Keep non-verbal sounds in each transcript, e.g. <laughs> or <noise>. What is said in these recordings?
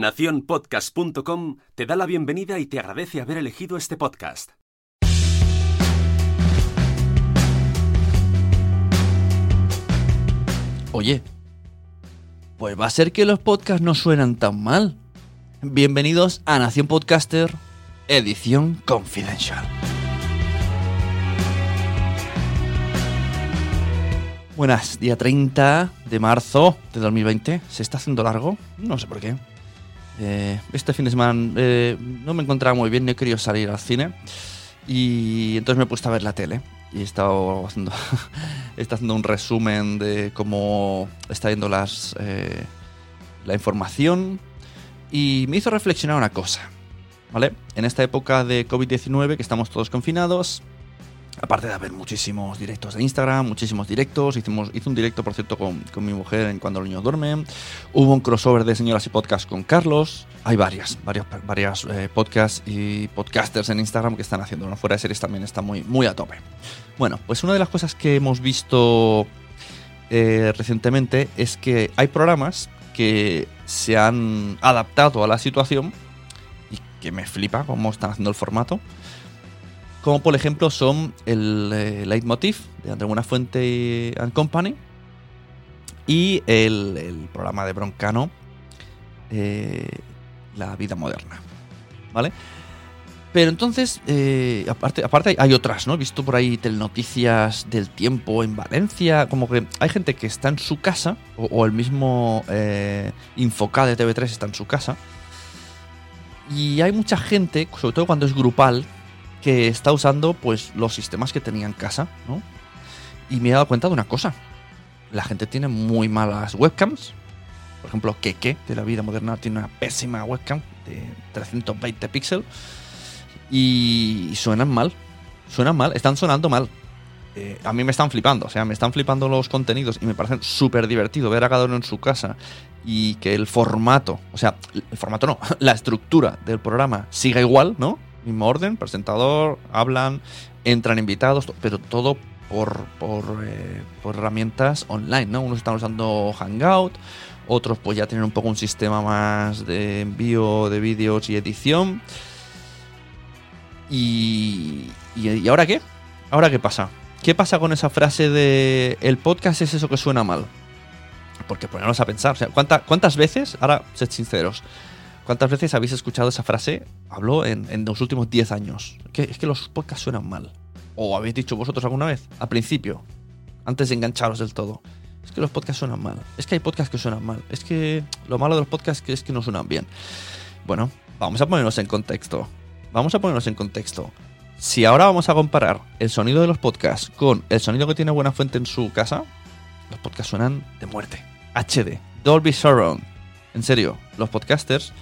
Naciónpodcast.com te da la bienvenida y te agradece haber elegido este podcast. Oye, pues va a ser que los podcasts no suenan tan mal. Bienvenidos a Nación Podcaster, edición confidencial. Buenas, día 30 de marzo de 2020. ¿Se está haciendo largo? No sé por qué. Eh, este fin de semana eh, no me encontraba muy bien, no he querido salir al cine. Y entonces me he puesto a ver la tele. Y he estado haciendo, <laughs> haciendo un resumen de cómo está yendo las, eh, la información. Y me hizo reflexionar una cosa. ¿Vale? En esta época de COVID-19, que estamos todos confinados, aparte de haber muchísimos directos de Instagram, muchísimos directos, hicimos, hice un directo, por cierto, con, con mi mujer en Cuando los niños duermen, hubo un crossover de señoras y podcast con Carlos, hay varias, varias, varias eh, podcasts y podcasters en Instagram que están haciendo, fuera de series también está muy, muy a tope. Bueno, pues una de las cosas que hemos visto eh, recientemente es que hay programas que se han adaptado a la situación y que me flipa cómo están haciendo el formato como por ejemplo son el eh, Leitmotiv de André Buenafuente and Company y el, programa de Broncano, eh, La vida moderna. ¿Vale? Pero entonces, eh, aparte, aparte hay otras, ¿no? He visto por ahí telenoticias del tiempo en Valencia, como que hay gente que está en su casa, o, el mismo eh, de TV3 está en su casa, y hay mucha gente, sobre todo cuando es grupal, que está usando pues los sistemas que tenía en casa, ¿no? Y me he dado cuenta de una cosa. La gente tiene muy malas webcams. Por ejemplo, Keke de la vida moderna tiene una pésima webcam de 320 píxeles y suenan mal. Suenan mal, están sonando mal. Eh, a mí me están flipando, o sea, me están flipando los contenidos y me parecen súper divertido ver a cada uno en su casa y que el formato, o sea, el formato no, <laughs> la estructura del programa siga igual, ¿no? Mismo orden, presentador, hablan, entran invitados, pero todo por, por, eh, por, herramientas online, ¿no? Unos están usando Hangout, otros pues ya tienen un poco un sistema más de envío de vídeos y edición. Y, y, ¿Y ahora qué? ¿Ahora qué pasa? ¿Qué pasa con esa frase de el podcast es eso que suena mal? Porque ponernos a pensar, ¿cuánta, ¿cuántas veces, ahora sed sinceros, ¿Cuántas veces habéis escuchado esa frase? Hablo en, en los últimos 10 años. Es que los podcasts suenan mal. ¿O habéis dicho vosotros alguna vez? Al principio. Antes de engancharos del todo. Es que los podcasts suenan mal. Es que hay podcasts que suenan mal. Es que lo malo de los podcasts es que no suenan bien. Bueno, vamos a ponernos en contexto. Vamos a ponernos en contexto. Si ahora vamos a comparar el sonido de los podcasts con el sonido que tiene Buena Fuente en su casa, los podcasts suenan de muerte. HD. Dolby Surround. En serio, los podcasters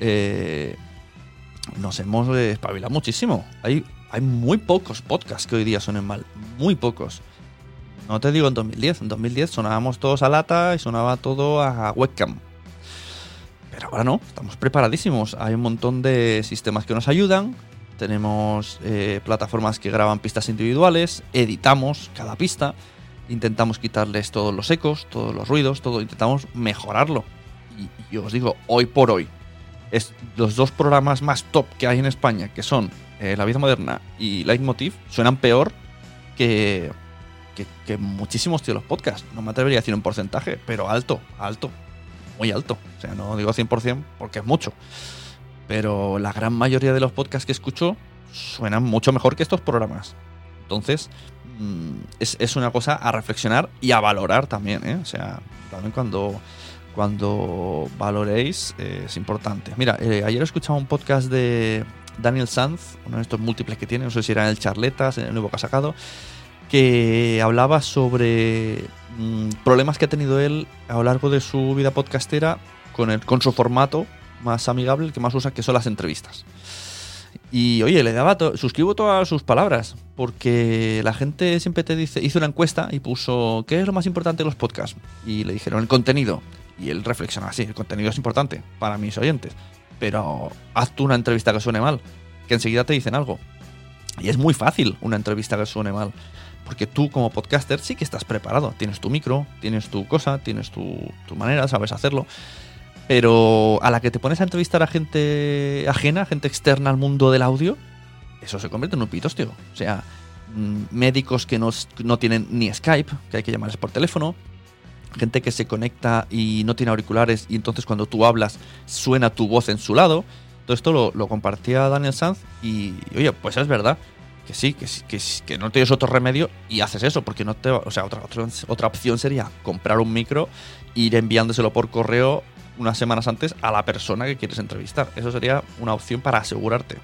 eh, nos hemos espabilado muchísimo. Hay, hay muy pocos podcasts que hoy día suenen mal. Muy pocos. No te digo en 2010. En 2010 sonábamos todos a lata y sonaba todo a webcam. Pero ahora no, estamos preparadísimos. Hay un montón de sistemas que nos ayudan. Tenemos eh, plataformas que graban pistas individuales. Editamos cada pista. Intentamos quitarles todos los ecos, todos los ruidos, todo. Intentamos mejorarlo. Y yo os digo, hoy por hoy, los dos programas más top que hay en España, que son eh, La Vida Moderna y Leitmotiv, suenan peor que, que, muchísimos tíos los podcasts. No me atrevería a decir un porcentaje, pero alto, alto, muy alto. O sea, no digo 100% porque es mucho. Pero la gran mayoría de los podcasts que escucho suenan mucho mejor que estos programas. Entonces, mm, es, es una cosa a reflexionar y a valorar también, ¿eh? O sea, también cuando, cuando valoréis eh, es importante. Mira, eh, ayer escuchaba un podcast de Daniel Sanz, uno de estos múltiples que tiene, no sé si era en el Charletas, en el nuevo que ha sacado, que hablaba sobre mm, problemas que ha tenido él a lo largo de su vida podcastera con, el, con su formato más amigable, el que más usa, que son las entrevistas. Y oye, le daba to- suscribo todas sus palabras, porque la gente siempre te dice, hizo una encuesta y puso, ¿qué es lo más importante de los podcasts? Y le dijeron, el contenido. Y él reflexiona así, el contenido es importante para mis oyentes, pero haz tú una entrevista que suene mal, que enseguida te dicen algo. Y es muy fácil una entrevista que suene mal, porque tú como podcaster sí que estás preparado, tienes tu micro, tienes tu cosa, tienes tu, tu manera, sabes hacerlo. Pero a la que te pones a entrevistar a gente ajena, gente externa al mundo del audio, eso se convierte en un pitostio. O sea, mm, médicos que no, no tienen ni Skype, que hay que llamarles por teléfono, gente que se conecta y no tiene auriculares y entonces cuando tú hablas suena tu voz en su lado. Todo esto lo, compartía Daniel Sanz y, oye, pues es verdad. Que sí, que, que, que no tienes otro remedio y haces eso, porque no te. O sea, otra, otra, otra opción sería comprar un micro, ir enviándoselo por correo unas semanas antes a la persona que quieres entrevistar. Eso sería una opción para asegurarte.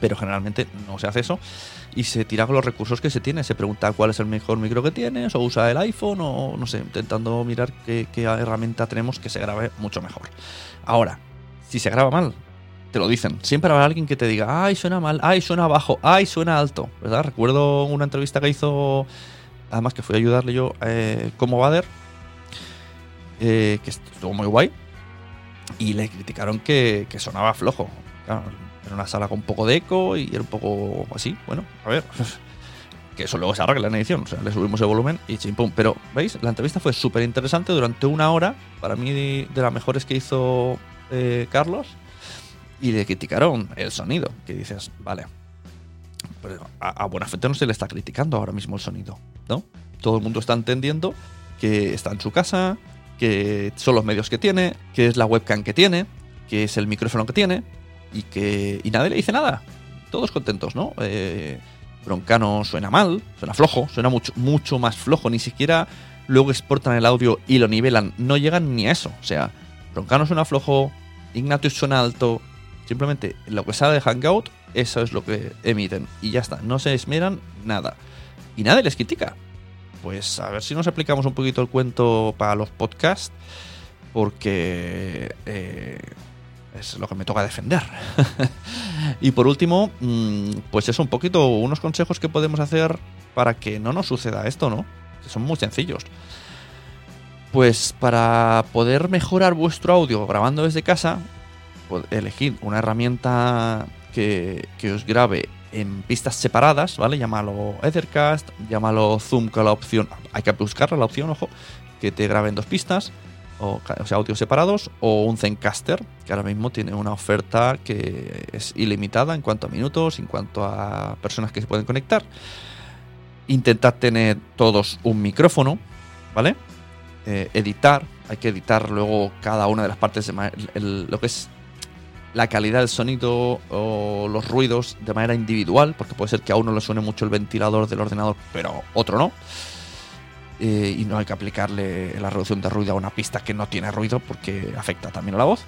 Pero generalmente no se hace eso y se tira con los recursos que se tiene. Se pregunta cuál es el mejor micro que tienes, o usa el iPhone, o no sé, intentando mirar qué, herramienta tenemos que se grabe mucho mejor. Ahora, si se graba mal, te lo dicen. Siempre habrá alguien que te diga, ay, suena mal, ay, suena bajo, ay, suena alto. ¿Verdad? Recuerdo una entrevista que hizo, además que fui a ayudarle yo, eh, como Bader, eh, que estuvo muy guay. Y le criticaron que, que sonaba flojo. Claro, era una sala con un poco de eco y era un poco así. Bueno, a ver. Que eso luego se arregla en edición. O sea, le subimos el volumen y chimpum. Pero, ¿veis? La entrevista fue súper interesante durante una hora. Para mí, de, las mejores que hizo eh, Carlos. Y le criticaron el sonido. Que dices, vale. Pero a, a buena fe no se le está criticando ahora mismo el sonido, ¿no? Todo el mundo está entendiendo que está en su casa, que son los medios que tiene, que es la webcam que tiene, que es el micrófono que tiene y que y nadie le dice nada. Todos contentos, ¿no? Eh, Broncano suena mal, suena flojo, suena mucho, mucho más flojo. Ni siquiera luego exportan el audio y lo nivelan. No llegan ni a eso. O sea, Broncano suena flojo, Ignatius suena alto. Simplemente lo que sale de Hangout, eso es lo que emiten. Y ya está, no se esmeran nada. Y nadie les critica. Pues a ver si nos aplicamos un poquito el cuento para los podcasts, porque eh, es lo que me toca defender. <laughs> y por último, mm, pues es un poquito unos consejos que podemos hacer para que no nos suceda esto, ¿no? Que son muy sencillos. Pues para poder mejorar vuestro audio grabando desde casa, elegid una herramienta que, que os grabe en pistas separadas, ¿vale? Llámalo Ethercast, llámalo Zoom con la opción, hay que buscarla la opción, ojo, que te grabe en dos pistas, o, sea, audios separados, o un Zencaster, que ahora mismo tiene una oferta que es ilimitada en cuanto a minutos, en cuanto a personas que se pueden conectar. Intentad tener todos un micrófono, ¿vale? Eh, editar, hay que editar luego cada una de las partes de lo que es la calidad del sonido o los ruidos de manera individual, porque puede ser que a uno le suene mucho el ventilador del ordenador, pero otro no. Eh, y no hay que aplicarle la reducción de ruido a una pista que no tiene ruido porque afecta también a la voz.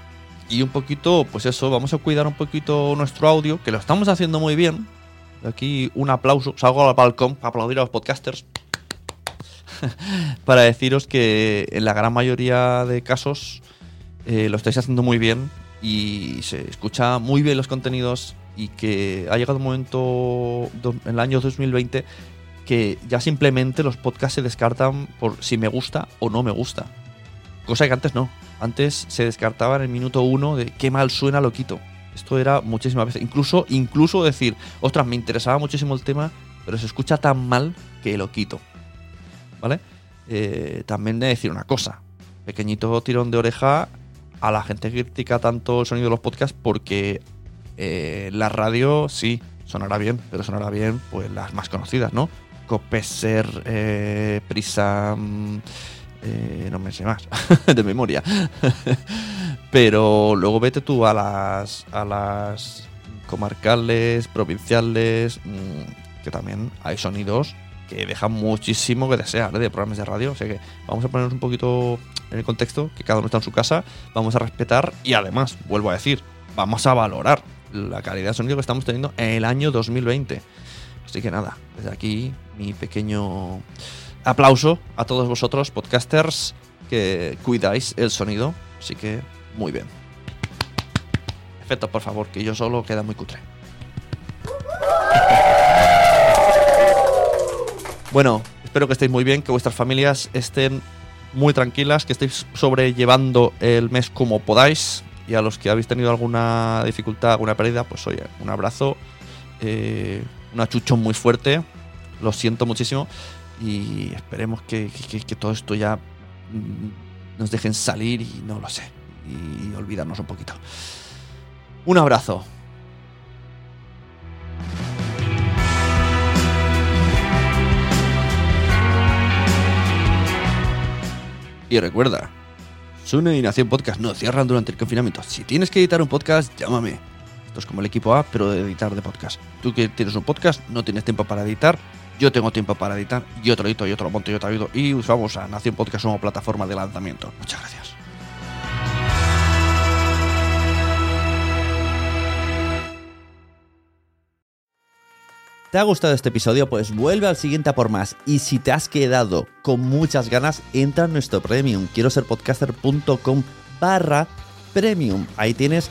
Y un poquito, pues eso, vamos a cuidar un poquito nuestro audio, que lo estamos haciendo muy bien. Aquí un aplauso, salgo al balcón para aplaudir a los podcasters. <laughs> para deciros que en la gran mayoría de casos eh, lo estáis haciendo muy bien y se escucha muy bien los contenidos y que ha llegado un momento en el año 2020 que ya simplemente los podcasts se descartan por si me gusta o no me gusta. Cosa que antes no. Antes se descartaba en el minuto uno de qué mal suena, lo quito. Esto era muchísimas veces. Incluso, incluso decir, ostras, me interesaba muchísimo el tema, pero se escucha tan mal que lo quito. ¿Vale? Eh, también de decir una cosa. Pequeñito tirón de oreja a la gente que critica tanto el sonido de los podcasts porque eh, la radio sí sonará bien, pero sonará bien pues las más conocidas, ¿no? Copeser, eh, Prisa, mm, eh, no me sé más, <laughs> de memoria. <laughs> Pero luego vete tú a las, a las comarcales, provinciales, mm, que también hay sonidos que dejan muchísimo que desear ¿eh? de programas de radio. O sea que vamos a ponernos un poquito en el contexto, que cada uno está en su casa, vamos a respetar y además, vuelvo a decir, vamos a valorar la calidad de sonido que estamos teniendo en el año 2020. Así que nada, desde aquí mi pequeño aplauso a todos vosotros, podcasters, que cuidáis el sonido. Así que muy bien. Efectos, por favor, que yo solo queda muy cutre. Bueno, espero que estéis muy bien, que vuestras familias estén muy tranquilas, que estéis sobrellevando el mes como podáis. Y a los que habéis tenido alguna dificultad, alguna pérdida, pues oye, un abrazo, eh, un achuchón muy fuerte. Lo siento muchísimo. Y esperemos que, que- que todo esto ya mm, nos dejen salir y no lo sé. Y olvidarnos un poquito. Un abrazo. Y recuerda, Sune y Nación Podcast no cierran durante el confinamiento. Si tienes que editar un podcast, llámame. Esto es como el equipo A, pero de editar de podcast. Tú que tienes un podcast, no tienes tiempo para editar. Yo tengo tiempo para editar. Yo te lo edito, yo te lo monto, yo te lo. Y usamos a Nación Podcast como plataforma de lanzamiento. Muchas gracias. ¿Te ha gustado este episodio? Pues vuelve al siguiente a por más. Y si te has quedado con muchas ganas, entra en nuestro premium. Quiero ser podcaster.com barra premium. Ahí tienes